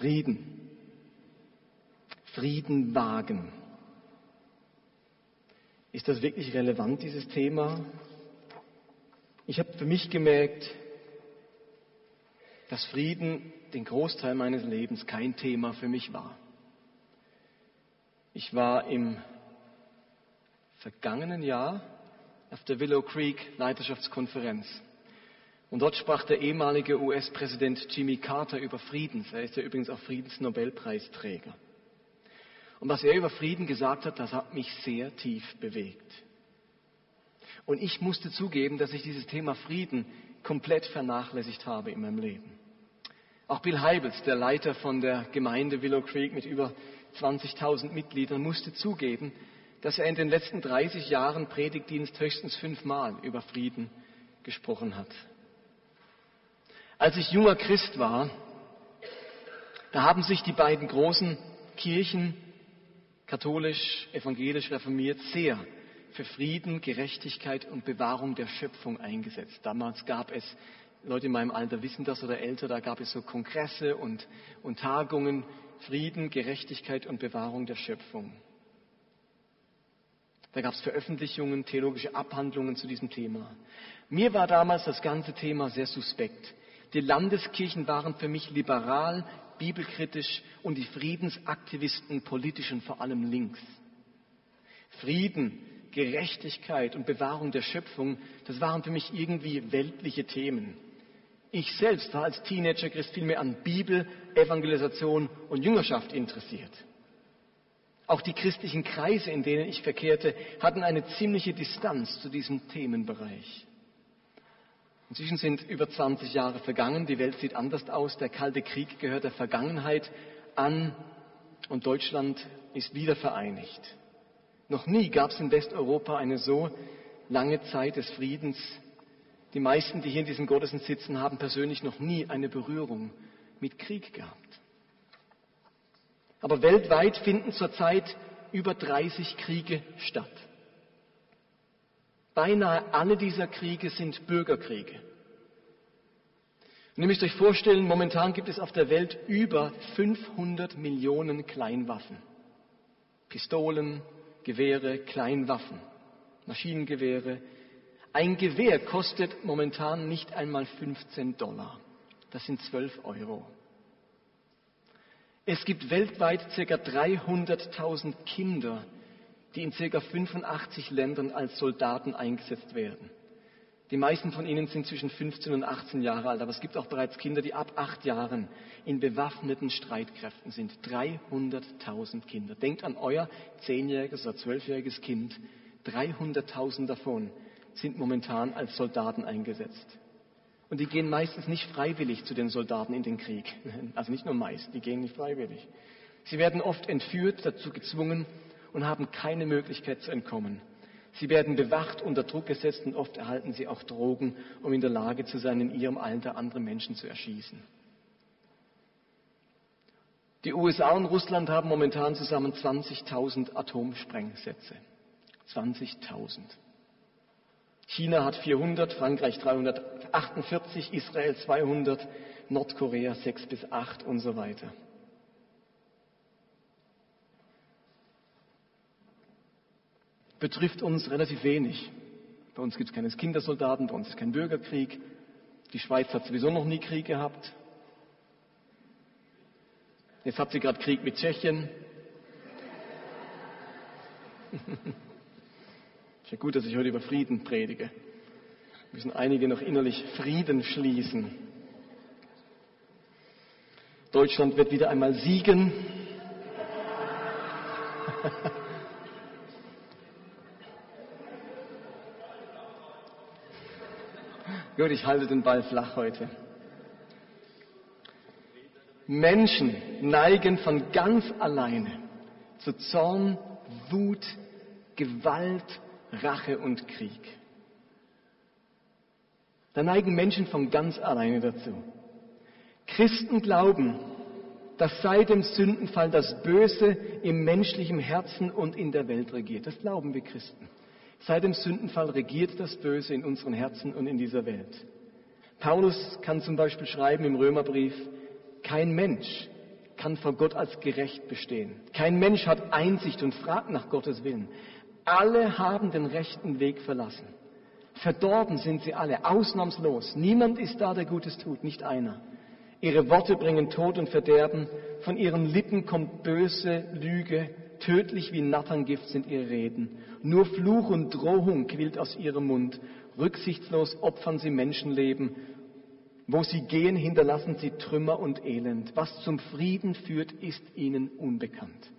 Frieden. Frieden wagen. Ist das wirklich relevant, dieses Thema? Ich habe für mich gemerkt, dass Frieden den Großteil meines Lebens kein Thema für mich war. Ich war im vergangenen Jahr auf der Willow Creek Leiterschaftskonferenz. Und dort sprach der ehemalige US-Präsident Jimmy Carter über Frieden. Er ist ja übrigens auch Friedensnobelpreisträger. Und was er über Frieden gesagt hat, das hat mich sehr tief bewegt. Und ich musste zugeben, dass ich dieses Thema Frieden komplett vernachlässigt habe in meinem Leben. Auch Bill Heibels, der Leiter von der Gemeinde Willow Creek mit über 20.000 Mitgliedern, musste zugeben, dass er in den letzten 30 Jahren Predigtdienst höchstens fünfmal über Frieden gesprochen hat. Als ich junger Christ war, da haben sich die beiden großen Kirchen, katholisch, evangelisch, reformiert, sehr für Frieden, Gerechtigkeit und Bewahrung der Schöpfung eingesetzt. Damals gab es, Leute in meinem Alter wissen das oder älter, da gab es so Kongresse und, und Tagungen, Frieden, Gerechtigkeit und Bewahrung der Schöpfung. Da gab es Veröffentlichungen, theologische Abhandlungen zu diesem Thema. Mir war damals das ganze Thema sehr suspekt. Die Landeskirchen waren für mich liberal, bibelkritisch und die Friedensaktivisten politisch und vor allem links. Frieden, Gerechtigkeit und Bewahrung der Schöpfung, das waren für mich irgendwie weltliche Themen. Ich selbst war als Teenager Christ vielmehr an Bibel, Evangelisation und Jüngerschaft interessiert. Auch die christlichen Kreise, in denen ich verkehrte, hatten eine ziemliche Distanz zu diesem Themenbereich. Inzwischen sind über 20 Jahre vergangen, die Welt sieht anders aus, der Kalte Krieg gehört der Vergangenheit an und Deutschland ist wieder vereinigt. Noch nie gab es in Westeuropa eine so lange Zeit des Friedens. Die meisten, die hier in diesem Gottesdienst sitzen, haben persönlich noch nie eine Berührung mit Krieg gehabt. Aber weltweit finden zurzeit über 30 Kriege statt. Beinahe alle dieser Kriege sind Bürgerkriege. Und ihr müsst euch vorstellen, momentan gibt es auf der Welt über 500 Millionen Kleinwaffen. Pistolen, Gewehre, Kleinwaffen, Maschinengewehre. Ein Gewehr kostet momentan nicht einmal 15 Dollar. Das sind 12 Euro. Es gibt weltweit ca. 300.000 Kinder, die in ca. 85 Ländern als Soldaten eingesetzt werden. Die meisten von ihnen sind zwischen 15 und 18 Jahre alt, aber es gibt auch bereits Kinder, die ab acht Jahren in bewaffneten Streitkräften sind. 300.000 Kinder. Denkt an euer zehnjähriges oder zwölfjähriges Kind. 300.000 davon sind momentan als Soldaten eingesetzt. Und die gehen meistens nicht freiwillig zu den Soldaten in den Krieg. Also nicht nur meist, die gehen nicht freiwillig. Sie werden oft entführt, dazu gezwungen und haben keine Möglichkeit zu entkommen. Sie werden bewacht, unter Druck gesetzt und oft erhalten sie auch Drogen, um in der Lage zu sein, in ihrem Alter andere Menschen zu erschießen. Die USA und Russland haben momentan zusammen 20.000 Atomsprengsätze. 20.000. China hat 400, Frankreich 348, Israel 200, Nordkorea 6 bis 8 und so weiter. Betrifft uns relativ wenig. Bei uns gibt es keine Kindersoldaten, bei uns ist kein Bürgerkrieg. Die Schweiz hat sowieso noch nie Krieg gehabt. Jetzt hat sie gerade Krieg mit Tschechien. Ist ja gut, dass ich heute über Frieden predige. Müssen einige noch innerlich Frieden schließen. Deutschland wird wieder einmal siegen. Gut, ich halte den Ball flach heute. Menschen neigen von ganz alleine zu Zorn, Wut, Gewalt Rache und Krieg. Da neigen Menschen von ganz alleine dazu. Christen glauben, dass seit dem Sündenfall das Böse im menschlichen Herzen und in der Welt regiert. Das glauben wir Christen. Seit dem Sündenfall regiert das Böse in unseren Herzen und in dieser Welt. Paulus kann zum Beispiel schreiben im Römerbrief, kein Mensch kann vor Gott als gerecht bestehen. Kein Mensch hat Einsicht und fragt nach Gottes Willen. Alle haben den rechten Weg verlassen. Verdorben sind sie alle, ausnahmslos. Niemand ist da, der Gutes tut, nicht einer. Ihre Worte bringen Tod und Verderben. Von ihren Lippen kommt böse Lüge. Tödlich wie Natterngift sind ihre Reden. Nur Fluch und Drohung quillt aus ihrem Mund. Rücksichtslos opfern sie Menschenleben. Wo sie gehen, hinterlassen sie Trümmer und Elend. Was zum Frieden führt, ist ihnen unbekannt.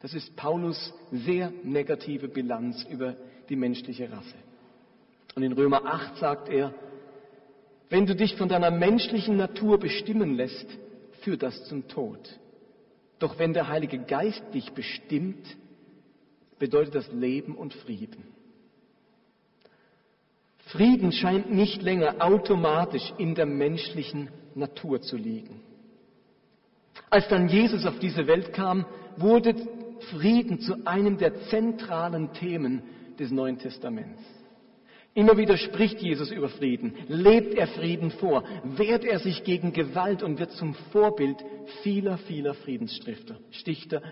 Das ist Paulus sehr negative Bilanz über die menschliche Rasse. Und in Römer 8 sagt er, wenn du dich von deiner menschlichen Natur bestimmen lässt, führt das zum Tod. Doch wenn der Heilige Geist dich bestimmt, bedeutet das Leben und Frieden. Frieden scheint nicht länger automatisch in der menschlichen Natur zu liegen. Als dann Jesus auf diese Welt kam, wurde Frieden zu einem der zentralen Themen des Neuen Testaments. Immer wieder spricht Jesus über Frieden, lebt er Frieden vor, wehrt er sich gegen Gewalt und wird zum Vorbild vieler, vieler Friedensstifter, Stichter,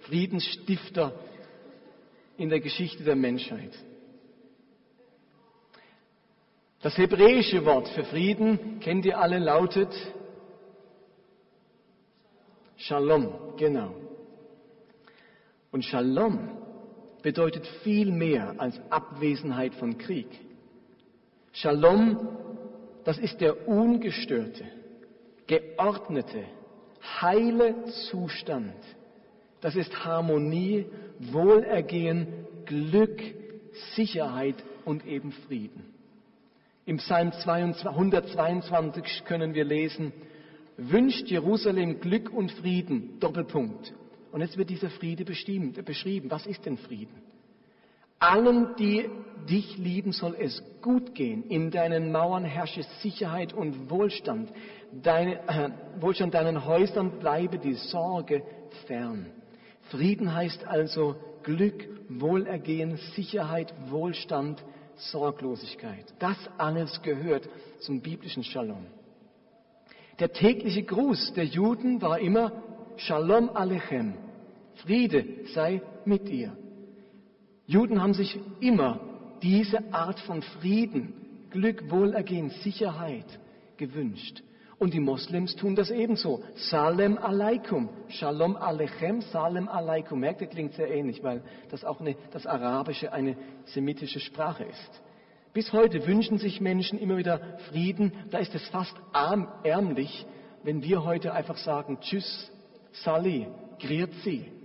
Friedensstifter in der Geschichte der Menschheit. Das hebräische Wort für Frieden, kennt ihr alle, lautet Shalom, genau. Und Shalom bedeutet viel mehr als Abwesenheit von Krieg. Shalom, das ist der ungestörte, geordnete, heile Zustand. Das ist Harmonie, Wohlergehen, Glück, Sicherheit und eben Frieden. Im Psalm 122 können wir lesen, wünscht Jerusalem Glück und Frieden, Doppelpunkt. Und jetzt wird dieser Friede beschrieben. Was ist denn Frieden? Allen, die dich lieben, soll es gut gehen. In deinen Mauern herrsche Sicherheit und Wohlstand. Deine, äh, Wohlstand deinen Häusern bleibe die Sorge fern. Frieden heißt also Glück, Wohlergehen, Sicherheit, Wohlstand, Sorglosigkeit. Das alles gehört zum biblischen Shalom. Der tägliche Gruß der Juden war immer Shalom Alechem. Friede sei mit dir. Juden haben sich immer diese Art von Frieden, Glück, Wohlergehen, Sicherheit gewünscht. Und die Moslems tun das ebenso. Salem alaikum. Shalom alechem, Salem alaikum. Merkt ihr, klingt sehr ähnlich, weil das auch eine, das Arabische eine semitische Sprache ist. Bis heute wünschen sich Menschen immer wieder Frieden. Da ist es fast arm, ärmlich, wenn wir heute einfach sagen, Tschüss, Sali, Grüezi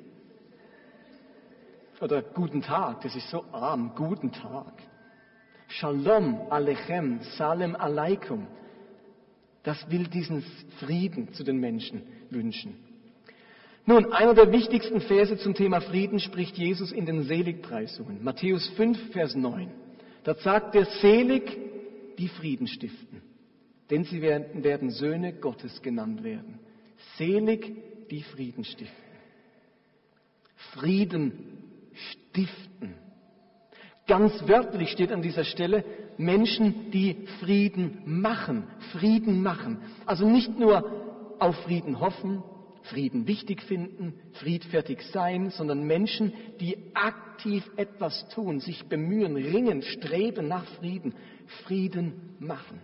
oder guten Tag, das ist so arm, guten Tag. Shalom Alechem, Salem Aleikum. Das will diesen Frieden zu den Menschen wünschen. Nun, einer der wichtigsten Verse zum Thema Frieden spricht Jesus in den Seligpreisungen. Matthäus 5, Vers 9. Da sagt er, selig die Frieden stiften, denn sie werden, werden Söhne Gottes genannt werden. Selig die Frieden stiften. Frieden stiften. Ganz wörtlich steht an dieser Stelle Menschen, die Frieden machen, Frieden machen. Also nicht nur auf Frieden hoffen, Frieden wichtig finden, friedfertig sein, sondern Menschen, die aktiv etwas tun, sich bemühen, ringen, streben nach Frieden, Frieden machen.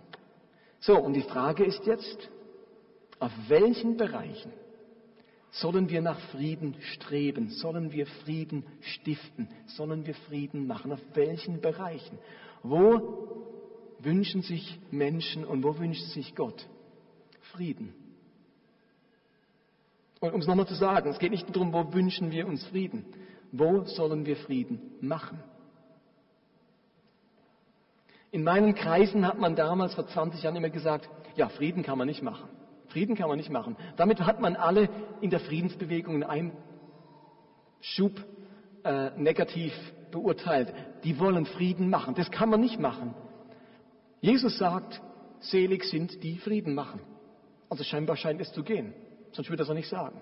So, und die Frage ist jetzt, auf welchen Bereichen Sollen wir nach Frieden streben? Sollen wir Frieden stiften? Sollen wir Frieden machen? Auf welchen Bereichen? Wo wünschen sich Menschen und wo wünscht sich Gott Frieden? Und um es nochmal zu sagen, es geht nicht darum, wo wünschen wir uns Frieden. Wo sollen wir Frieden machen? In meinen Kreisen hat man damals vor 20 Jahren immer gesagt, ja, Frieden kann man nicht machen. Frieden kann man nicht machen. Damit hat man alle in der Friedensbewegung in einem Schub äh, negativ beurteilt. Die wollen Frieden machen. Das kann man nicht machen. Jesus sagt, selig sind die Frieden machen. Also scheinbar scheint es zu gehen. Sonst würde er es auch nicht sagen.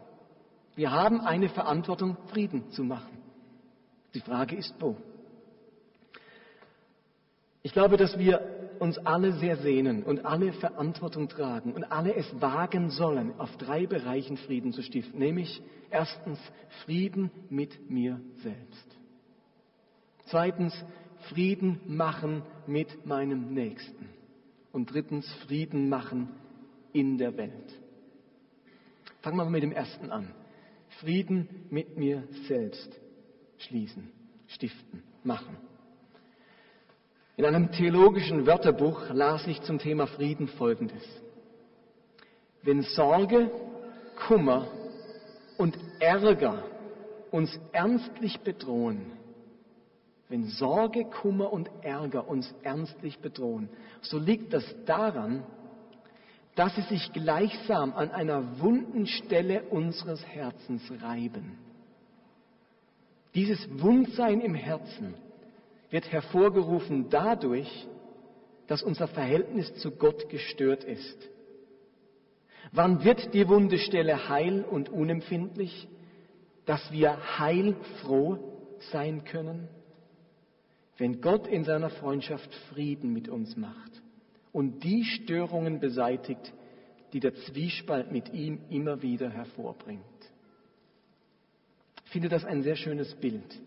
Wir haben eine Verantwortung, Frieden zu machen. Die Frage ist, wo? Ich glaube, dass wir uns alle sehr sehnen und alle Verantwortung tragen und alle es wagen sollen, auf drei Bereichen Frieden zu stiften. Nämlich erstens Frieden mit mir selbst. Zweitens Frieden machen mit meinem Nächsten. Und drittens Frieden machen in der Welt. Fangen wir mal mit dem ersten an. Frieden mit mir selbst schließen, stiften, machen. In einem theologischen Wörterbuch las ich zum Thema Frieden Folgendes. Wenn Sorge, Kummer und Ärger uns ernstlich bedrohen, wenn Sorge, Kummer und Ärger uns ernstlich bedrohen, so liegt das daran, dass sie sich gleichsam an einer wunden Stelle unseres Herzens reiben. Dieses Wundsein im Herzen wird hervorgerufen dadurch, dass unser Verhältnis zu Gott gestört ist. Wann wird die wunde Stelle heil und unempfindlich, dass wir heilfroh sein können? Wenn Gott in seiner Freundschaft Frieden mit uns macht und die Störungen beseitigt, die der Zwiespalt mit ihm immer wieder hervorbringt. Ich finde das ein sehr schönes Bild.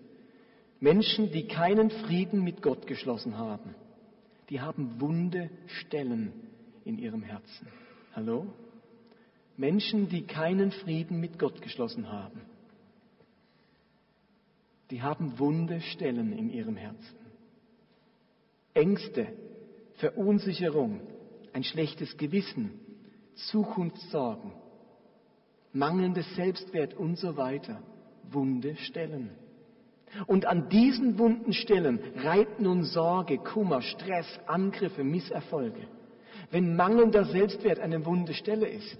Menschen, die keinen Frieden mit Gott geschlossen haben, die haben wunde Stellen in ihrem Herzen. Hallo? Menschen, die keinen Frieden mit Gott geschlossen haben, die haben wunde Stellen in ihrem Herzen. Ängste, Verunsicherung, ein schlechtes Gewissen, Zukunftssorgen, mangelndes Selbstwert und so weiter, wunde Stellen. Und an diesen wunden Stellen reibt nun Sorge, Kummer, Stress, Angriffe, Misserfolge. Wenn mangelnder Selbstwert eine wunde Stelle ist,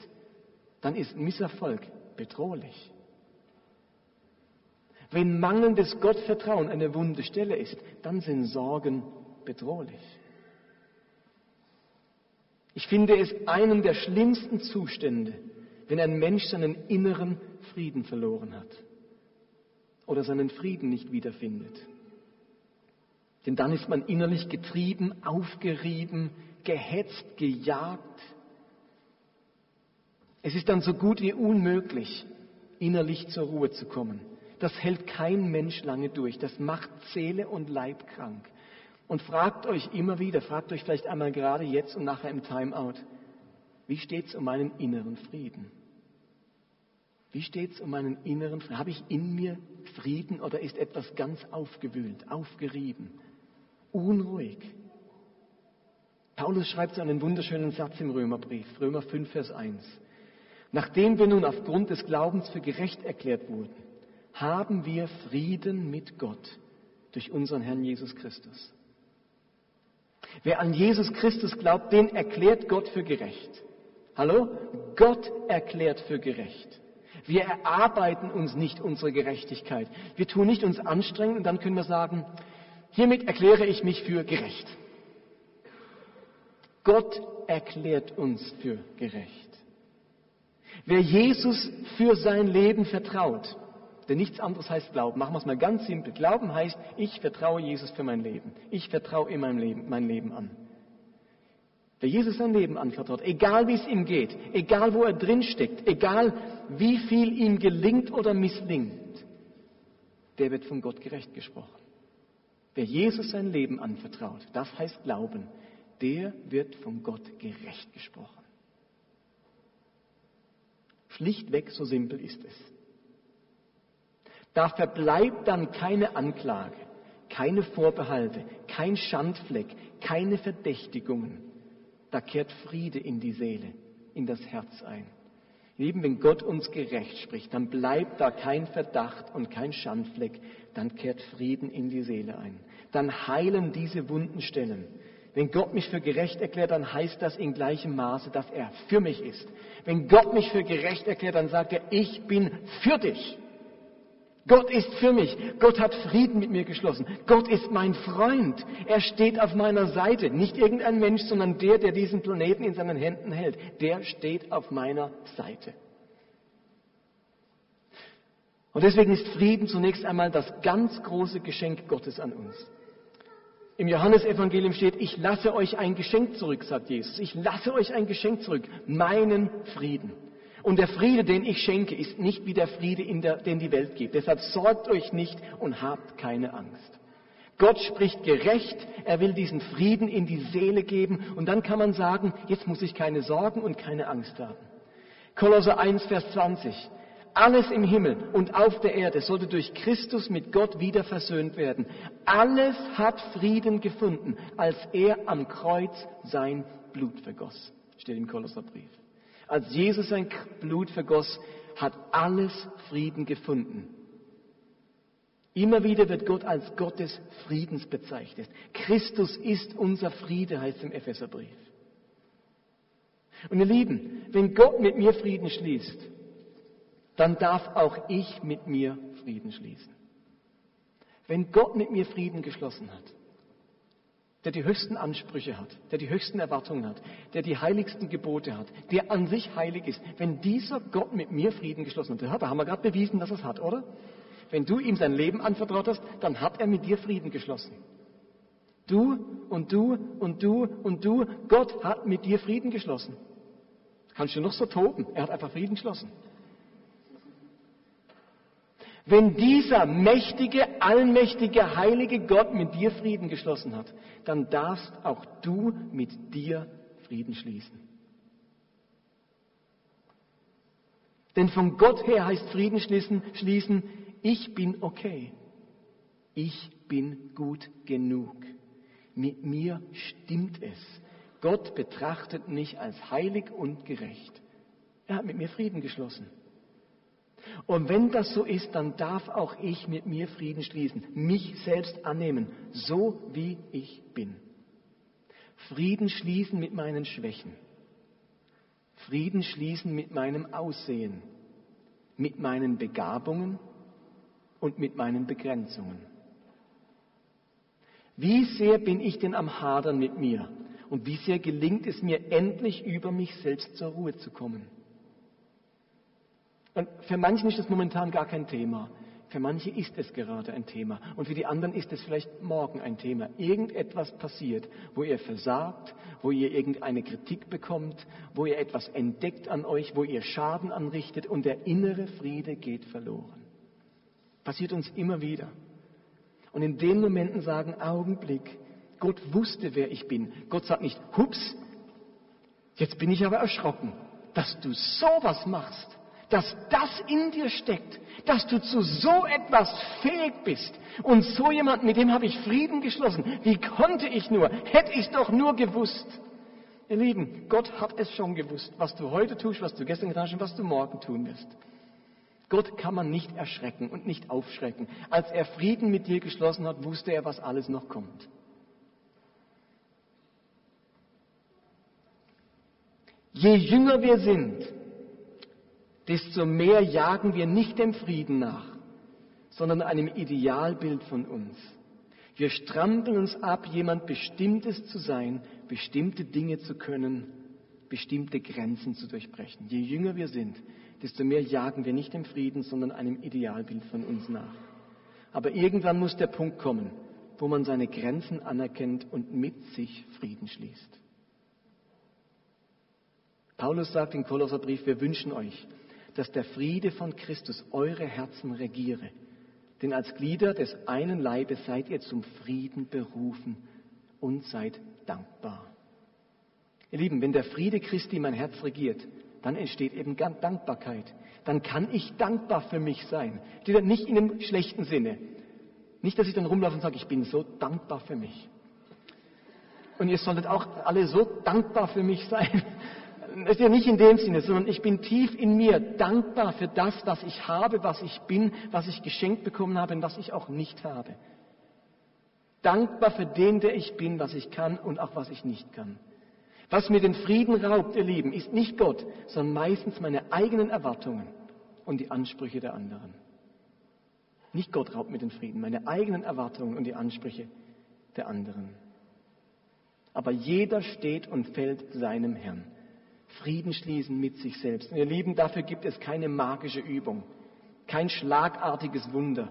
dann ist Misserfolg bedrohlich. Wenn mangelndes Gottvertrauen eine wunde Stelle ist, dann sind Sorgen bedrohlich. Ich finde es einen der schlimmsten Zustände, wenn ein Mensch seinen inneren Frieden verloren hat oder seinen Frieden nicht wiederfindet. Denn dann ist man innerlich getrieben, aufgerieben, gehetzt, gejagt. Es ist dann so gut wie unmöglich, innerlich zur Ruhe zu kommen. Das hält kein Mensch lange durch. Das macht Seele und Leib krank. Und fragt euch immer wieder, fragt euch vielleicht einmal gerade jetzt und nachher im Timeout, wie steht es um meinen inneren Frieden? Wie steht es um meinen inneren Frieden? Habe ich in mir Frieden oder ist etwas ganz aufgewühlt, aufgerieben, unruhig? Paulus schreibt so einen wunderschönen Satz im Römerbrief, Römer 5, Vers 1. Nachdem wir nun aufgrund des Glaubens für gerecht erklärt wurden, haben wir Frieden mit Gott durch unseren Herrn Jesus Christus. Wer an Jesus Christus glaubt, den erklärt Gott für gerecht. Hallo? Gott erklärt für gerecht. Wir erarbeiten uns nicht unsere Gerechtigkeit. Wir tun nicht uns anstrengen und dann können wir sagen, hiermit erkläre ich mich für gerecht. Gott erklärt uns für gerecht. Wer Jesus für sein Leben vertraut, denn nichts anderes heißt Glauben. Machen wir es mal ganz simpel. Glauben heißt, ich vertraue Jesus für mein Leben. Ich vertraue in meinem Leben, mein Leben an. Wer Jesus sein Leben anvertraut, egal wie es ihm geht, egal wo er drin steckt, egal wie viel ihm gelingt oder misslingt, der wird von Gott gerecht gesprochen. Wer Jesus sein Leben anvertraut, das heißt Glauben, der wird von Gott gerecht gesprochen. Schlichtweg, so simpel ist es. Da verbleibt dann keine Anklage, keine Vorbehalte, kein Schandfleck, keine Verdächtigungen da kehrt Friede in die Seele, in das Herz ein. Lieben, wenn Gott uns gerecht spricht, dann bleibt da kein Verdacht und kein Schandfleck, dann kehrt Frieden in die Seele ein. Dann heilen diese wunden Stellen. Wenn Gott mich für gerecht erklärt, dann heißt das in gleichem Maße, dass er für mich ist. Wenn Gott mich für gerecht erklärt, dann sagt er, ich bin für dich. Gott ist für mich. Gott hat Frieden mit mir geschlossen. Gott ist mein Freund. Er steht auf meiner Seite. Nicht irgendein Mensch, sondern der, der diesen Planeten in seinen Händen hält. Der steht auf meiner Seite. Und deswegen ist Frieden zunächst einmal das ganz große Geschenk Gottes an uns. Im Johannesevangelium steht, ich lasse euch ein Geschenk zurück, sagt Jesus. Ich lasse euch ein Geschenk zurück, meinen Frieden. Und der Friede, den ich schenke, ist nicht wie der Friede, der, den die Welt gibt. Deshalb sorgt euch nicht und habt keine Angst. Gott spricht gerecht, er will diesen Frieden in die Seele geben und dann kann man sagen, jetzt muss ich keine Sorgen und keine Angst haben. Kolosser 1, Vers 20. Alles im Himmel und auf der Erde sollte durch Christus mit Gott wieder versöhnt werden. Alles hat Frieden gefunden, als er am Kreuz sein Blut vergoss. Steht im Kolosserbrief. Als Jesus sein Blut vergoss, hat alles Frieden gefunden. Immer wieder wird Gott als Gott des Friedens bezeichnet. Christus ist unser Friede, heißt im Epheserbrief. Und ihr Lieben, wenn Gott mit mir Frieden schließt, dann darf auch ich mit mir Frieden schließen. Wenn Gott mit mir Frieden geschlossen hat, der die höchsten Ansprüche hat, der die höchsten Erwartungen hat, der die heiligsten Gebote hat, der an sich heilig ist, wenn dieser Gott mit mir Frieden geschlossen hat, da haben wir gerade bewiesen, dass er es hat, oder? Wenn du ihm sein Leben anvertraut hast, dann hat er mit dir Frieden geschlossen. Du und du und du und du, Gott hat mit dir Frieden geschlossen. Kannst du noch so toben, er hat einfach Frieden geschlossen. Wenn dieser mächtige, allmächtige, heilige Gott mit dir Frieden geschlossen hat, dann darfst auch du mit dir Frieden schließen. Denn von Gott her heißt Frieden schließen, schließen, ich bin okay. Ich bin gut genug. Mit mir stimmt es. Gott betrachtet mich als heilig und gerecht. Er hat mit mir Frieden geschlossen. Und wenn das so ist, dann darf auch ich mit mir Frieden schließen, mich selbst annehmen, so wie ich bin. Frieden schließen mit meinen Schwächen. Frieden schließen mit meinem Aussehen, mit meinen Begabungen und mit meinen Begrenzungen. Wie sehr bin ich denn am Hadern mit mir? Und wie sehr gelingt es mir endlich über mich selbst zur Ruhe zu kommen? Und für manchen ist das momentan gar kein Thema. Für manche ist es gerade ein Thema. Und für die anderen ist es vielleicht morgen ein Thema. Irgendetwas passiert, wo ihr versagt, wo ihr irgendeine Kritik bekommt, wo ihr etwas entdeckt an euch, wo ihr Schaden anrichtet und der innere Friede geht verloren. Passiert uns immer wieder. Und in den Momenten sagen, Augenblick, Gott wusste, wer ich bin. Gott sagt nicht, hups, jetzt bin ich aber erschrocken, dass du sowas machst dass das in dir steckt, dass du zu so etwas fähig bist. Und so jemand, mit dem habe ich Frieden geschlossen. Wie konnte ich nur? Hätte ich doch nur gewusst. Ihr Lieben, Gott hat es schon gewusst, was du heute tust, was du gestern getan hast und was du morgen tun wirst. Gott kann man nicht erschrecken und nicht aufschrecken. Als er Frieden mit dir geschlossen hat, wusste er, was alles noch kommt. Je jünger wir sind, desto mehr jagen wir nicht dem Frieden nach, sondern einem Idealbild von uns. Wir strampeln uns ab, jemand Bestimmtes zu sein, bestimmte Dinge zu können, bestimmte Grenzen zu durchbrechen. Je jünger wir sind, desto mehr jagen wir nicht dem Frieden, sondern einem Idealbild von uns nach. Aber irgendwann muss der Punkt kommen, wo man seine Grenzen anerkennt und mit sich Frieden schließt. Paulus sagt im Kolosserbrief, wir wünschen euch, dass der Friede von Christus eure Herzen regiere. Denn als Glieder des einen Leibes seid ihr zum Frieden berufen und seid dankbar. Ihr Lieben, wenn der Friede Christi mein Herz regiert, dann entsteht eben Dankbarkeit. Dann kann ich dankbar für mich sein. Nicht in dem schlechten Sinne. Nicht, dass ich dann rumlaufe und sage, ich bin so dankbar für mich. Und ihr solltet auch alle so dankbar für mich sein, ist ja nicht in dem Sinne, sondern ich bin tief in mir dankbar für das, was ich habe, was ich bin, was ich geschenkt bekommen habe und was ich auch nicht habe. Dankbar für den, der ich bin, was ich kann und auch was ich nicht kann. Was mir den Frieden raubt, ihr Lieben, ist nicht Gott, sondern meistens meine eigenen Erwartungen und die Ansprüche der anderen. Nicht Gott raubt mir den Frieden, meine eigenen Erwartungen und die Ansprüche der anderen. Aber jeder steht und fällt seinem Herrn. Frieden schließen mit sich selbst. Und ihr Lieben, dafür gibt es keine magische Übung, kein schlagartiges Wunder.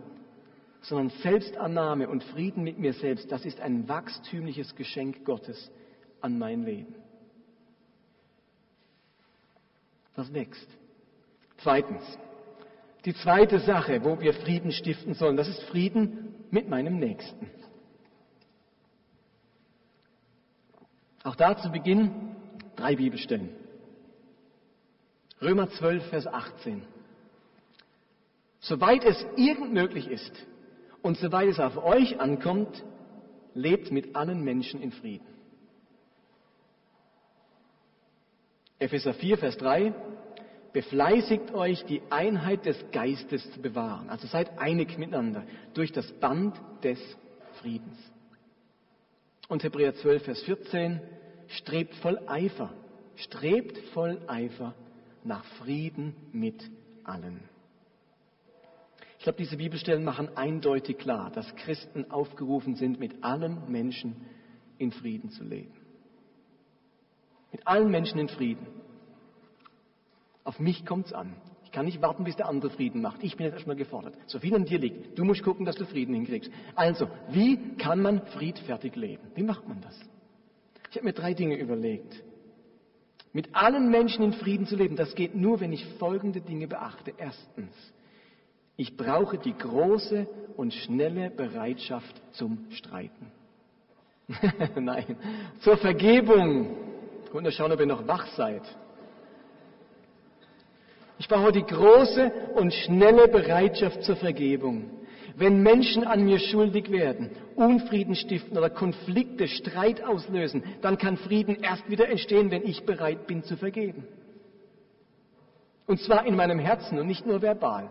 sondern Selbstannahme und Frieden mit mir selbst, das ist ein wachstümliches Geschenk Gottes an mein Leben. Das wächst. Zweitens, die zweite Sache, wo wir Frieden stiften sollen, das ist Frieden mit meinem Nächsten. Auch da zu Beginn drei Bibelstellen. Römer 12, Vers 18. Soweit es irgend möglich ist und soweit es auf euch ankommt, lebt mit allen Menschen in Frieden. Epheser 4, Vers 3. Befleißigt euch, die Einheit des Geistes zu bewahren. Also seid einig miteinander durch das Band des Friedens. Und Hebräer 12, Vers 14. Strebt voll Eifer, strebt voll Eifer nach Frieden mit allen. Ich glaube, diese Bibelstellen machen eindeutig klar, dass Christen aufgerufen sind, mit allen Menschen in Frieden zu leben. Mit allen Menschen in Frieden. Auf mich kommt es an. Ich kann nicht warten, bis der andere Frieden macht. Ich bin jetzt erstmal gefordert. So viel an dir liegt. Du musst gucken, dass du Frieden hinkriegst. Also, wie kann man friedfertig leben? Wie macht man das? Ich habe mir drei Dinge überlegt. Mit allen Menschen in Frieden zu leben, das geht nur, wenn ich folgende Dinge beachte. Erstens, ich brauche die große und schnelle Bereitschaft zum Streiten. Nein, zur Vergebung. Und schauen, ob ihr noch wach seid. Ich brauche die große und schnelle Bereitschaft zur Vergebung. Wenn Menschen an mir schuldig werden, Unfrieden stiften oder Konflikte, Streit auslösen, dann kann Frieden erst wieder entstehen, wenn ich bereit bin zu vergeben. Und zwar in meinem Herzen und nicht nur verbal.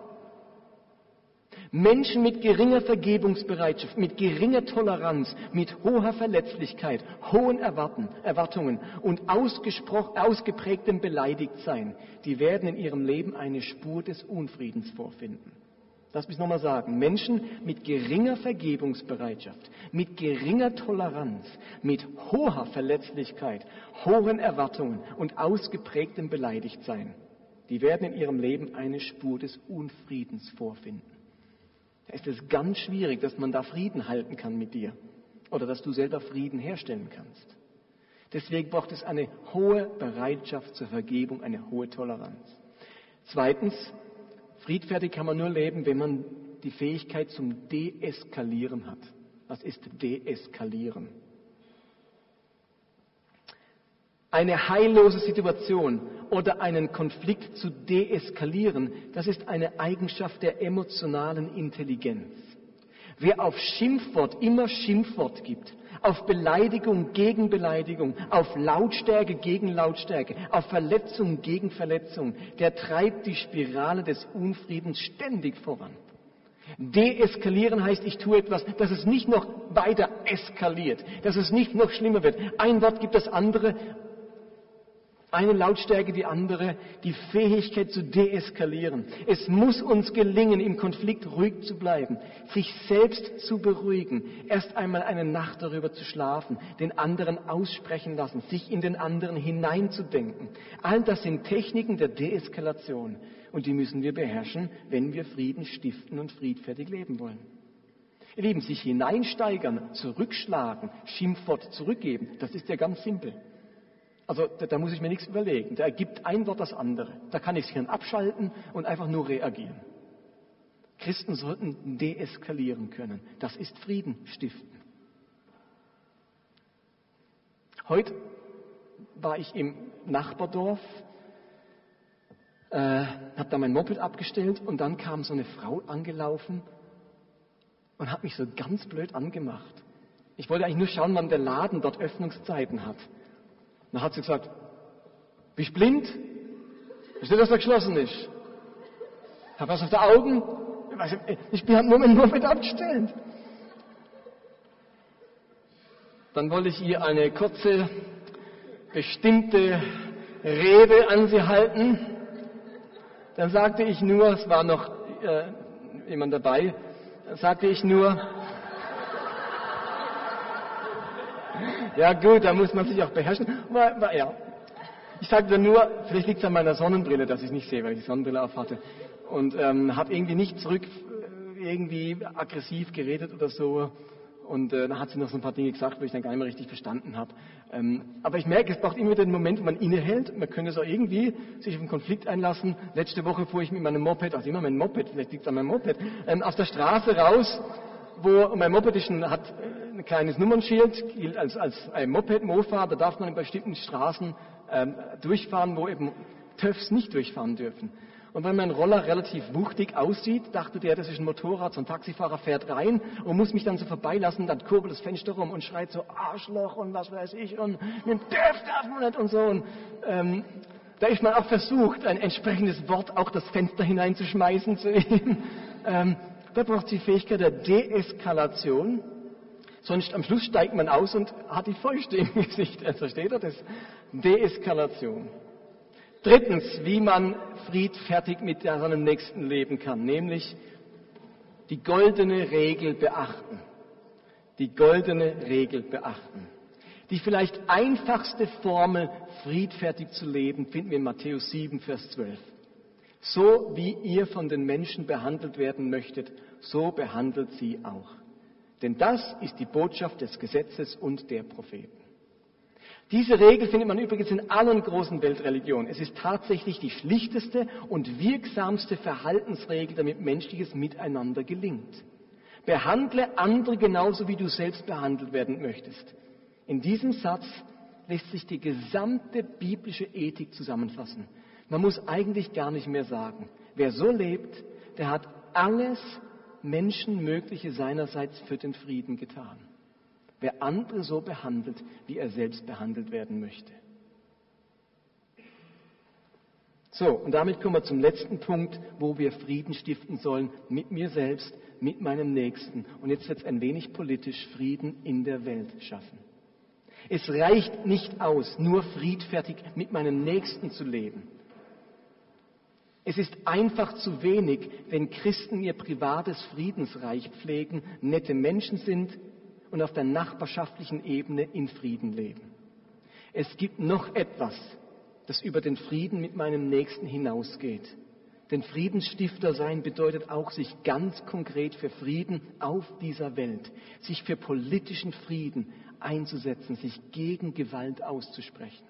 Menschen mit geringer Vergebungsbereitschaft, mit geringer Toleranz, mit hoher Verletzlichkeit, hohen Erwartungen und ausgeprägtem Beleidigtsein, die werden in ihrem Leben eine Spur des Unfriedens vorfinden. Lass mich nochmal sagen, Menschen mit geringer Vergebungsbereitschaft, mit geringer Toleranz, mit hoher Verletzlichkeit, hohen Erwartungen und ausgeprägtem Beleidigtsein, die werden in ihrem Leben eine Spur des Unfriedens vorfinden. Da ist es ganz schwierig, dass man da Frieden halten kann mit dir oder dass du selber Frieden herstellen kannst. Deswegen braucht es eine hohe Bereitschaft zur Vergebung, eine hohe Toleranz. Zweitens, friedfertig kann man nur leben, wenn man die Fähigkeit zum Deeskalieren hat. Was ist Deeskalieren? Eine heillose Situation oder einen Konflikt zu deeskalieren, das ist eine Eigenschaft der emotionalen Intelligenz. Wer auf Schimpfwort immer Schimpfwort gibt, auf Beleidigung gegen Beleidigung, auf Lautstärke gegen Lautstärke, auf Verletzung gegen Verletzung, der treibt die Spirale des Unfriedens ständig voran. Deeskalieren heißt, ich tue etwas, dass es nicht noch weiter eskaliert, dass es nicht noch schlimmer wird. Ein Wort gibt das andere eine Lautstärke die andere, die Fähigkeit zu deeskalieren. Es muss uns gelingen, im Konflikt ruhig zu bleiben, sich selbst zu beruhigen, erst einmal eine Nacht darüber zu schlafen, den anderen aussprechen lassen, sich in den anderen hineinzudenken. All das sind Techniken der Deeskalation und die müssen wir beherrschen, wenn wir Frieden stiften und friedfertig leben wollen. Ihr Lieben, sich hineinsteigern, zurückschlagen, Schimpfwort zurückgeben, das ist ja ganz simpel. Also da, da, muss ich mir nichts überlegen. Da ergibt ein Wort das andere. Da kann ich das Hirn abschalten und einfach nur reagieren. Christen sollten deeskalieren können. Das ist Frieden stiften. Heute war ich im Nachbardorf, äh, habe da mein Moped abgestellt und dann kam so eine Frau angelaufen und hat mich so ganz blöd angemacht. Ich wollte eigentlich nur schauen, wann der Laden dort Öffnungszeiten hat. Dann hat sie gesagt, bist blind? Ist nicht, dass er geschlossen ist? Hab was auf den Augen? Ich bin halt mit, nur mit abgestellt. Dann wollte ich ihr eine kurze, bestimmte Rede an sie halten. Dann sagte ich nur, es war noch äh, jemand dabei, dann sagte ich nur, Ja gut, da muss man sich auch beherrschen. Aber, ja. Ich sagte nur, vielleicht liegt es an meiner Sonnenbrille, dass ich nicht sehe, weil ich die Sonnenbrille aufhatte. Und ähm, habe irgendwie nicht zurück, irgendwie aggressiv geredet oder so. Und äh, dann hat sie noch so ein paar Dinge gesagt, wo ich dann gar nicht mehr richtig verstanden habe. Ähm, aber ich merke, es braucht immer wieder den Moment, wo man innehält. Man könnte auch irgendwie sich auf einen Konflikt einlassen. Letzte Woche fuhr ich mit meinem Moped, also immer mein Moped, vielleicht liegt es an meinem Moped, ähm, auf der Straße raus, wo mein Moped ist, hat ein kleines Nummernschild, gilt als, als ein Moped-Mofa, da darf man in bestimmten Straßen ähm, durchfahren, wo eben TÜVs nicht durchfahren dürfen. Und weil mein Roller relativ wuchtig aussieht, dachte der, das ist ein Motorrad, so ein Taxifahrer fährt rein und muss mich dann so vorbeilassen, dann kurbelt das Fenster rum und schreit so Arschloch und was weiß ich und mit TÜV darf man nicht und so. Und, ähm, da ist man auch versucht, ein entsprechendes Wort auch das Fenster hineinzuschmeißen zu ihm. Ähm, da braucht die Fähigkeit der Deeskalation. Sonst am Schluss steigt man aus und hat die Fäuste im Gesicht. Also versteht ihr das? Deeskalation. Drittens, wie man friedfertig mit seinem Nächsten leben kann, nämlich die goldene Regel beachten. Die goldene Regel beachten. Die vielleicht einfachste Formel, friedfertig zu leben, finden wir in Matthäus 7, Vers 12. So wie ihr von den Menschen behandelt werden möchtet, so behandelt sie auch. Denn das ist die Botschaft des Gesetzes und der Propheten. Diese Regel findet man übrigens in allen großen Weltreligionen. Es ist tatsächlich die schlichteste und wirksamste Verhaltensregel, damit menschliches Miteinander gelingt. Behandle andere genauso, wie du selbst behandelt werden möchtest. In diesem Satz lässt sich die gesamte biblische Ethik zusammenfassen. Man muss eigentlich gar nicht mehr sagen. Wer so lebt, der hat alles Menschenmögliche seinerseits für den Frieden getan wer andere so behandelt, wie er selbst behandelt werden möchte. So, und damit kommen wir zum letzten Punkt, wo wir Frieden stiften sollen, mit mir selbst, mit meinem Nächsten. Und jetzt wird es ein wenig politisch Frieden in der Welt schaffen. Es reicht nicht aus, nur friedfertig mit meinem Nächsten zu leben. Es ist einfach zu wenig, wenn Christen ihr privates Friedensreich pflegen, nette Menschen sind, und auf der nachbarschaftlichen Ebene in Frieden leben. Es gibt noch etwas, das über den Frieden mit meinem Nächsten hinausgeht. Denn Friedensstifter sein bedeutet auch, sich ganz konkret für Frieden auf dieser Welt, sich für politischen Frieden einzusetzen, sich gegen Gewalt auszusprechen.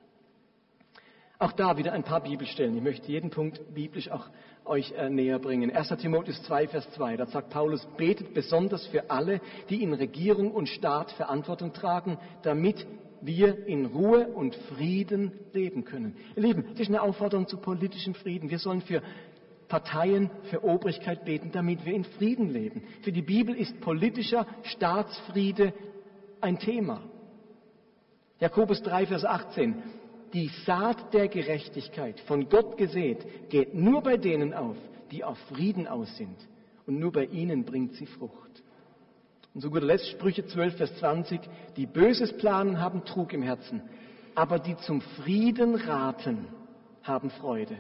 Auch da wieder ein paar Bibelstellen. Ich möchte jeden Punkt biblisch auch euch äh, näher bringen. 1. Timotheus 2, Vers 2, da sagt Paulus, betet besonders für alle, die in Regierung und Staat Verantwortung tragen, damit wir in Ruhe und Frieden leben können. Ihr Lieben, das ist eine Aufforderung zu politischem Frieden. Wir sollen für Parteien, für Obrigkeit beten, damit wir in Frieden leben. Für die Bibel ist politischer Staatsfriede ein Thema. Jakobus 3, Vers 18 die Saat der Gerechtigkeit, von Gott gesät, geht nur bei denen auf, die auf Frieden aus sind. Und nur bei ihnen bringt sie Frucht. Und zu guter Letzt Sprüche 12, Vers 20, die Böses planen, haben Trug im Herzen, aber die zum Frieden raten, haben Freude.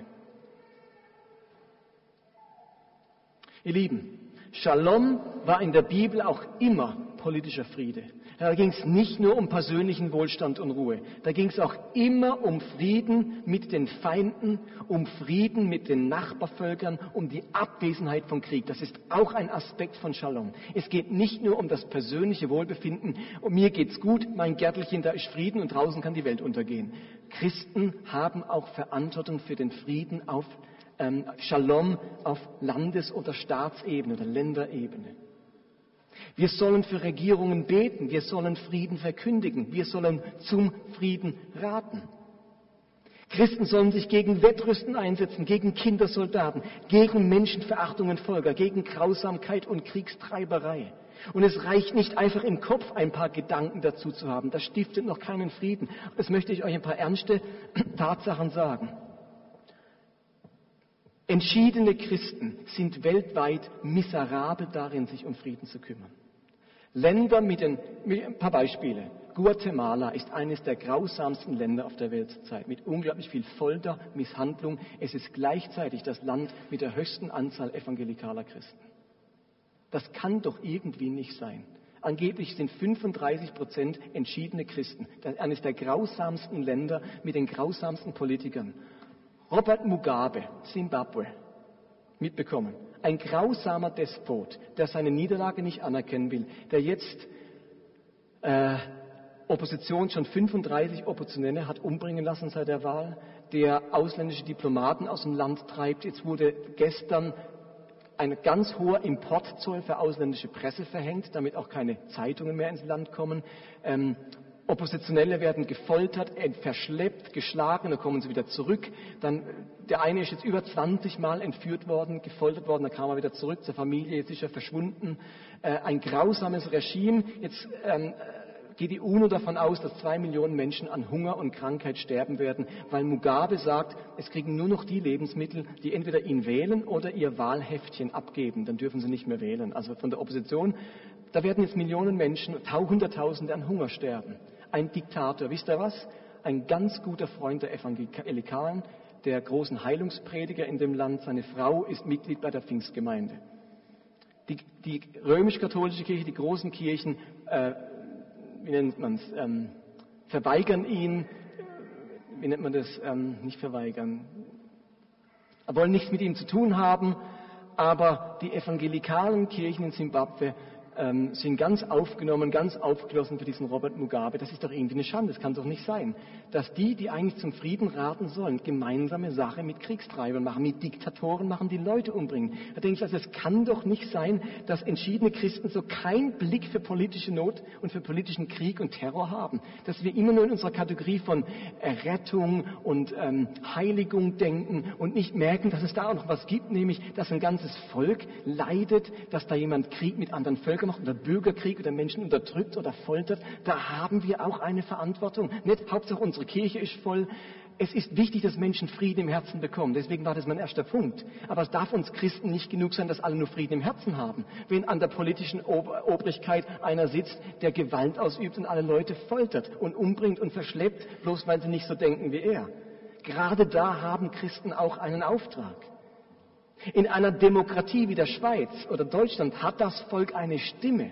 Ihr Lieben, Shalom war in der Bibel auch immer politischer Friede. Da ging es nicht nur um persönlichen Wohlstand und Ruhe. Da ging es auch immer um Frieden mit den Feinden, um Frieden mit den Nachbarvölkern, um die Abwesenheit von Krieg. Das ist auch ein Aspekt von Shalom. Es geht nicht nur um das persönliche Wohlbefinden. Um mir geht's gut, mein Gärtelchen, da ist Frieden und draußen kann die Welt untergehen. Christen haben auch Verantwortung für den Frieden auf ähm, Shalom auf Landes- oder Staatsebene oder Länderebene. Wir sollen für Regierungen beten, wir sollen Frieden verkündigen, wir sollen zum Frieden raten. Christen sollen sich gegen Wettrüsten einsetzen, gegen Kindersoldaten, gegen Menschenverachtung und Folger, gegen Grausamkeit und Kriegstreiberei. Und es reicht nicht einfach im Kopf ein paar Gedanken dazu zu haben. Das stiftet noch keinen Frieden. Das möchte ich euch ein paar ernste Tatsachen sagen. Entschiedene Christen sind weltweit miserabel darin, sich um Frieden zu kümmern. Länder mit den, mit ein paar Beispiele. Guatemala ist eines der grausamsten Länder auf der Welt zurzeit, mit unglaublich viel Folter, Misshandlung. Es ist gleichzeitig das Land mit der höchsten Anzahl evangelikaler Christen. Das kann doch irgendwie nicht sein. Angeblich sind 35 Prozent entschiedene Christen. Das ist eines der grausamsten Länder mit den grausamsten Politikern. Robert Mugabe, Zimbabwe. mitbekommen. Ein grausamer Despot, der seine Niederlage nicht anerkennen will, der jetzt äh, Opposition schon 35 Oppositionelle hat umbringen lassen seit der Wahl, der ausländische Diplomaten aus dem Land treibt. Jetzt wurde gestern ein ganz hoher Importzoll für ausländische Presse verhängt, damit auch keine Zeitungen mehr ins Land kommen. Ähm, Oppositionelle werden gefoltert, verschleppt, geschlagen, dann kommen sie wieder zurück. Dann, der eine ist jetzt über 20 Mal entführt worden, gefoltert worden, dann kam er wieder zurück zur Familie, jetzt ist er verschwunden. Äh, ein grausames Regime. Jetzt ähm, geht die UNO davon aus, dass zwei Millionen Menschen an Hunger und Krankheit sterben werden, weil Mugabe sagt, es kriegen nur noch die Lebensmittel, die entweder ihn wählen oder ihr Wahlheftchen abgeben. Dann dürfen sie nicht mehr wählen. Also von der Opposition, da werden jetzt Millionen Menschen, Hunderttausende an Hunger sterben. Ein Diktator, wisst ihr was? Ein ganz guter Freund der Evangelikalen, der großen Heilungsprediger in dem Land. Seine Frau ist Mitglied bei der Pfingstgemeinde. Die, die römisch-katholische Kirche, die großen Kirchen, äh, wie nennt man es, ähm, verweigern ihn, wie nennt man das, ähm, nicht verweigern, wollen nichts mit ihm zu tun haben, aber die evangelikalen Kirchen in Simbabwe ähm, sind ganz aufgenommen, ganz aufgeschlossen für diesen Robert Mugabe. Das ist doch irgendwie eine Schande. Das kann doch nicht sein, dass die, die eigentlich zum Frieden raten sollen, gemeinsame Sache mit Kriegstreibern machen, mit Diktatoren machen, die Leute umbringen. Da denke ich, also es kann doch nicht sein, dass entschiedene Christen so keinen Blick für politische Not und für politischen Krieg und Terror haben. Dass wir immer nur in unserer Kategorie von Errettung und ähm, Heiligung denken und nicht merken, dass es da auch noch was gibt, nämlich, dass ein ganzes Volk leidet, dass da jemand Krieg mit anderen Völkern macht oder Bürgerkrieg oder Menschen unterdrückt oder foltert, da haben wir auch eine Verantwortung. Nicht Hauptsache unsere Kirche ist voll. Es ist wichtig, dass Menschen Frieden im Herzen bekommen. Deswegen war das mein erster Punkt. Aber es darf uns Christen nicht genug sein, dass alle nur Frieden im Herzen haben. Wenn an der politischen Obrigkeit einer sitzt, der Gewalt ausübt und alle Leute foltert und umbringt und verschleppt, bloß weil sie nicht so denken wie er. Gerade da haben Christen auch einen Auftrag. In einer Demokratie wie der Schweiz oder Deutschland hat das Volk eine Stimme.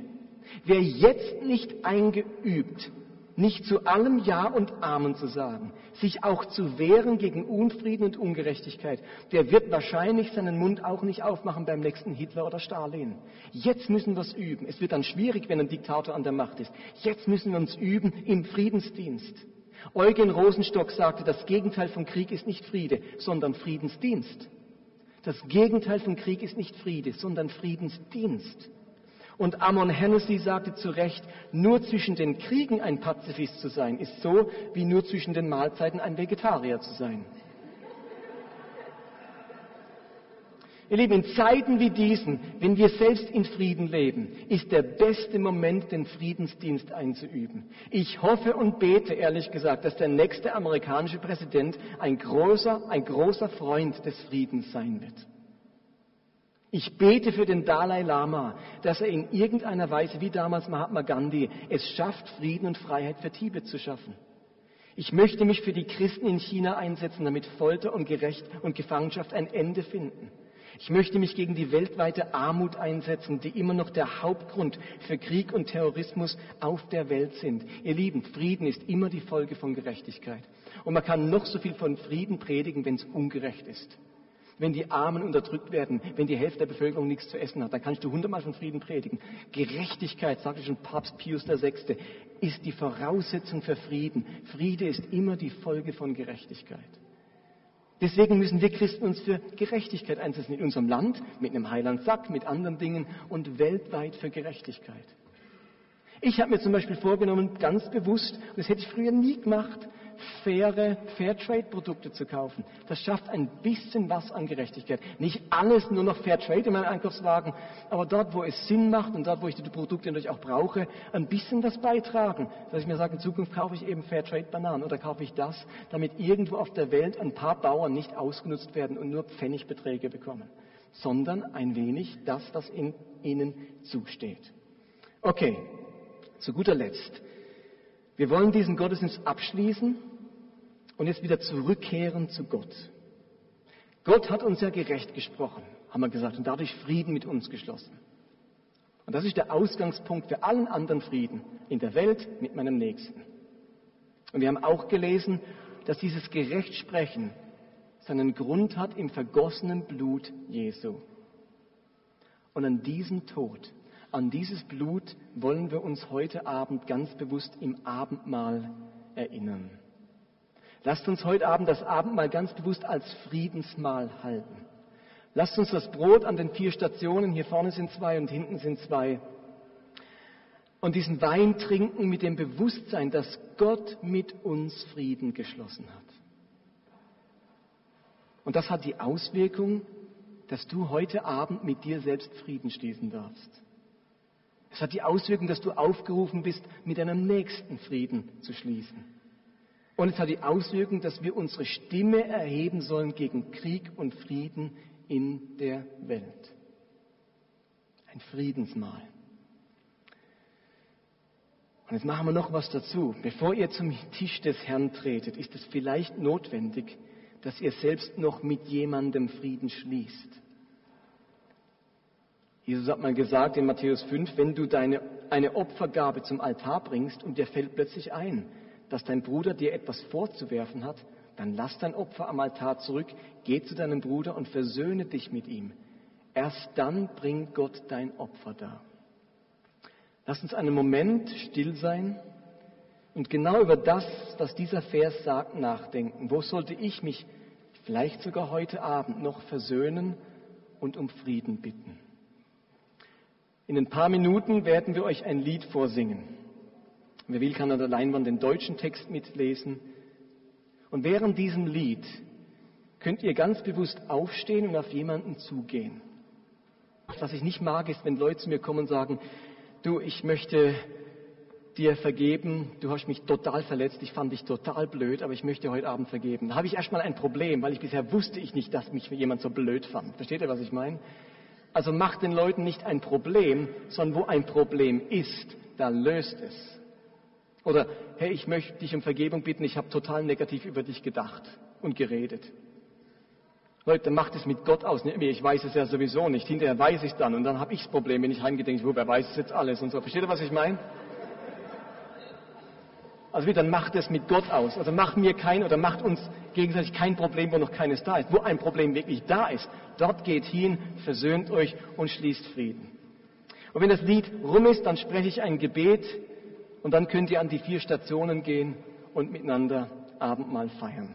Wer jetzt nicht eingeübt, nicht zu allem Ja und Amen zu sagen, sich auch zu wehren gegen Unfrieden und Ungerechtigkeit, der wird wahrscheinlich seinen Mund auch nicht aufmachen beim nächsten Hitler oder Stalin. Jetzt müssen wir es üben. Es wird dann schwierig, wenn ein Diktator an der Macht ist. Jetzt müssen wir uns üben im Friedensdienst. Eugen Rosenstock sagte, das Gegenteil von Krieg ist nicht Friede, sondern Friedensdienst. Das Gegenteil von Krieg ist nicht Friede, sondern Friedensdienst. Und Amon Hennessy sagte zu Recht, nur zwischen den Kriegen ein Pazifist zu sein, ist so, wie nur zwischen den Mahlzeiten ein Vegetarier zu sein. Ihr Lieben, in Zeiten wie diesen, wenn wir selbst in Frieden leben, ist der beste Moment, den Friedensdienst einzuüben. Ich hoffe und bete, ehrlich gesagt, dass der nächste amerikanische Präsident ein großer, ein großer Freund des Friedens sein wird. Ich bete für den Dalai Lama, dass er in irgendeiner Weise, wie damals Mahatma Gandhi, es schafft, Frieden und Freiheit für Tibet zu schaffen. Ich möchte mich für die Christen in China einsetzen, damit Folter und Gerecht und Gefangenschaft ein Ende finden. Ich möchte mich gegen die weltweite Armut einsetzen, die immer noch der Hauptgrund für Krieg und Terrorismus auf der Welt sind. Ihr Lieben, Frieden ist immer die Folge von Gerechtigkeit. Und man kann noch so viel von Frieden predigen, wenn es ungerecht ist. Wenn die Armen unterdrückt werden, wenn die Hälfte der Bevölkerung nichts zu essen hat, dann kannst du hundertmal von Frieden predigen. Gerechtigkeit, sagte schon Papst Pius VI., ist die Voraussetzung für Frieden. Friede ist immer die Folge von Gerechtigkeit. Deswegen müssen wir Christen uns für Gerechtigkeit einsetzen in unserem Land, mit einem Heiland Sack, mit anderen Dingen und weltweit für Gerechtigkeit. Ich habe mir zum Beispiel vorgenommen, ganz bewusst, und das hätte ich früher nie gemacht, faire Fairtrade-Produkte zu kaufen. Das schafft ein bisschen was an Gerechtigkeit. Nicht alles nur noch Fairtrade in meinem Einkaufswagen, aber dort, wo es Sinn macht und dort, wo ich die Produkte natürlich auch brauche, ein bisschen was beitragen. Dass ich mir sage, in Zukunft kaufe ich eben Fairtrade-Bananen oder kaufe ich das, damit irgendwo auf der Welt ein paar Bauern nicht ausgenutzt werden und nur Pfennigbeträge bekommen, sondern ein wenig das, was in ihnen zusteht. Okay, zu guter Letzt. Wir wollen diesen Gottesdienst abschließen und jetzt wieder zurückkehren zu Gott. Gott hat uns ja gerecht gesprochen, haben wir gesagt, und dadurch Frieden mit uns geschlossen. Und das ist der Ausgangspunkt für allen anderen Frieden in der Welt mit meinem Nächsten. Und wir haben auch gelesen, dass dieses Gerechtsprechen seinen Grund hat im vergossenen Blut Jesu. Und an diesen Tod, an dieses Blut wollen wir uns heute Abend ganz bewusst im Abendmahl erinnern. Lasst uns heute Abend das Abendmahl ganz bewusst als Friedensmahl halten. Lasst uns das Brot an den vier Stationen, hier vorne sind zwei und hinten sind zwei, und diesen Wein trinken mit dem Bewusstsein, dass Gott mit uns Frieden geschlossen hat. Und das hat die Auswirkung, dass du heute Abend mit dir selbst Frieden schließen darfst. Es hat die Auswirkung, dass du aufgerufen bist, mit deinem Nächsten Frieden zu schließen. Und es hat die Auswirkung, dass wir unsere Stimme erheben sollen gegen Krieg und Frieden in der Welt. Ein Friedensmahl. Und jetzt machen wir noch was dazu. Bevor ihr zum Tisch des Herrn tretet, ist es vielleicht notwendig, dass ihr selbst noch mit jemandem Frieden schließt. Jesus hat mal gesagt in Matthäus 5, wenn du deine, eine Opfergabe zum Altar bringst und dir fällt plötzlich ein, dass dein Bruder dir etwas vorzuwerfen hat, dann lass dein Opfer am Altar zurück, geh zu deinem Bruder und versöhne dich mit ihm. Erst dann bringt Gott dein Opfer dar. Lass uns einen Moment still sein und genau über das, was dieser Vers sagt, nachdenken. Wo sollte ich mich vielleicht sogar heute Abend noch versöhnen und um Frieden bitten? In ein paar Minuten werden wir euch ein Lied vorsingen. Wer will, kann an der Leinwand den deutschen Text mitlesen. Und während diesem Lied könnt ihr ganz bewusst aufstehen und auf jemanden zugehen. Was ich nicht mag, ist, wenn Leute zu mir kommen und sagen, du, ich möchte dir vergeben, du hast mich total verletzt, ich fand dich total blöd, aber ich möchte heute Abend vergeben. Da habe ich erstmal ein Problem, weil ich bisher wusste ich nicht, dass mich jemand so blöd fand. Versteht ihr, was ich meine? Also macht den Leuten nicht ein Problem, sondern wo ein Problem ist, da löst es. Oder, hey, ich möchte dich um Vergebung bitten, ich habe total negativ über dich gedacht und geredet. Leute, macht es mit Gott aus. Ich weiß es ja sowieso nicht. Hinterher weiß ich es dann und dann habe ich das Problem, wenn ich heimgedenkt, wo, wer weiß es jetzt alles und so. Versteht ihr, was ich meine? Also dann macht es mit Gott aus. Also macht mir kein oder macht uns gegenseitig kein Problem, wo noch keines da ist. Wo ein Problem wirklich da ist, dort geht hin, versöhnt euch und schließt Frieden. Und wenn das Lied rum ist, dann spreche ich ein Gebet und dann könnt ihr an die vier Stationen gehen und miteinander Abendmahl feiern.